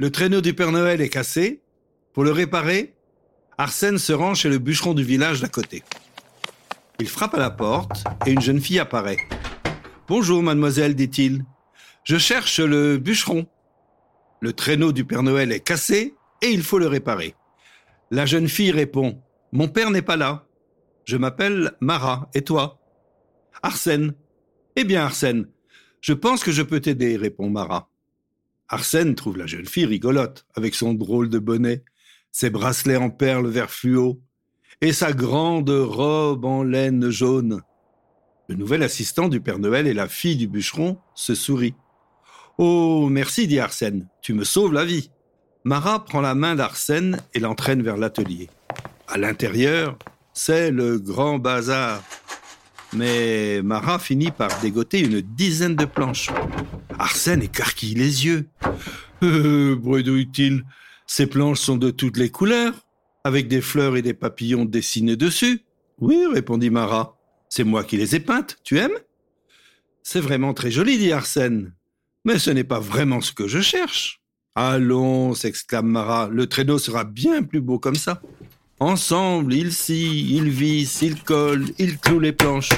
Le traîneau du Père Noël est cassé. Pour le réparer, Arsène se rend chez le bûcheron du village d'à côté. Il frappe à la porte et une jeune fille apparaît. Bonjour, mademoiselle, dit-il. Je cherche le bûcheron. Le traîneau du Père Noël est cassé et il faut le réparer. La jeune fille répond Mon père n'est pas là. Je m'appelle Mara. Et toi Arsène. Eh bien, Arsène, je pense que je peux t'aider, répond Mara. Arsène trouve la jeune fille rigolote, avec son drôle de bonnet, ses bracelets en perles vert fluo, et sa grande robe en laine jaune. Le nouvel assistant du Père Noël et la fille du bûcheron se sourient. Oh, merci, dit Arsène, tu me sauves la vie. Mara prend la main d'Arsène et l'entraîne vers l'atelier. À l'intérieur, c'est le grand bazar. Mais Mara finit par dégoter une dizaine de planches. Arsène écarquille les yeux. Euh, bredouille-t-il, ces planches sont de toutes les couleurs, avec des fleurs et des papillons dessinés dessus. Oui, répondit Mara. C'est moi qui les ai peintes, tu aimes? C'est vraiment très joli, dit Arsène. Mais ce n'est pas vraiment ce que je cherche. Allons, s'exclame Mara, le traîneau sera bien plus beau comme ça. Ensemble, ils scient, ils vissent, ils collent, ils clouent les planches.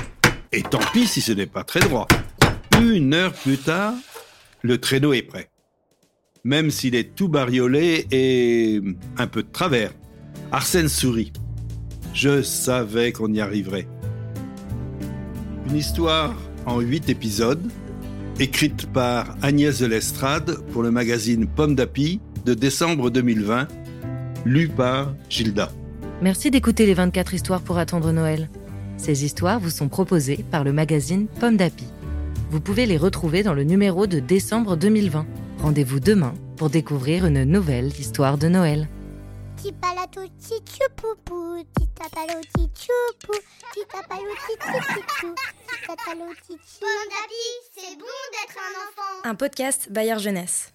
Et tant pis si ce n'est pas très droit. Une heure plus tard, le traîneau est prêt. Même s'il est tout bariolé et un peu de travers. Arsène sourit. Je savais qu'on y arriverait. Une histoire en huit épisodes, écrite par Agnès de l'Estrade pour le magazine Pomme d'Api de décembre 2020, lue par Gilda. Merci d'écouter les 24 histoires pour attendre Noël. Ces histoires vous sont proposées par le magazine Pomme d'Api. Vous pouvez les retrouver dans le numéro de décembre 2020. Rendez-vous demain pour découvrir une nouvelle histoire de Noël. C'est bon d'être un enfant. Un podcast Bayard Jeunesse.